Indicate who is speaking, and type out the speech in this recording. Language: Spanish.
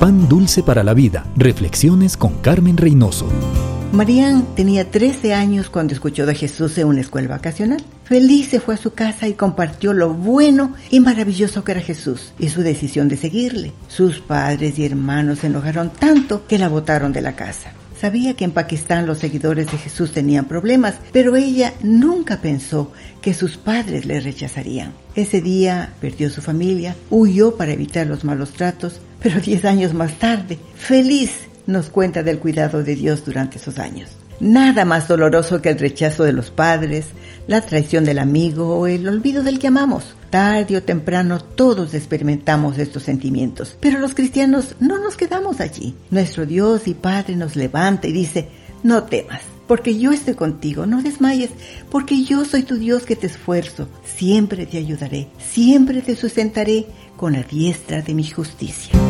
Speaker 1: Pan dulce para la vida. Reflexiones con Carmen Reynoso.
Speaker 2: Marían tenía 13 años cuando escuchó de Jesús en una escuela vacacional. Feliz se fue a su casa y compartió lo bueno y maravilloso que era Jesús y su decisión de seguirle. Sus padres y hermanos se enojaron tanto que la botaron de la casa. Sabía que en Pakistán los seguidores de Jesús tenían problemas, pero ella nunca pensó que sus padres le rechazarían. Ese día perdió su familia, huyó para evitar los malos tratos, pero diez años más tarde, feliz, nos cuenta del cuidado de Dios durante esos años. Nada más doloroso que el rechazo de los padres, la traición del amigo o el olvido del que amamos. Tarde o temprano todos experimentamos estos sentimientos, pero los cristianos no nos quedamos allí. Nuestro Dios y Padre nos levanta y dice, no temas, porque yo estoy contigo, no desmayes, porque yo soy tu Dios que te esfuerzo, siempre te ayudaré, siempre te sustentaré con la diestra de mi justicia.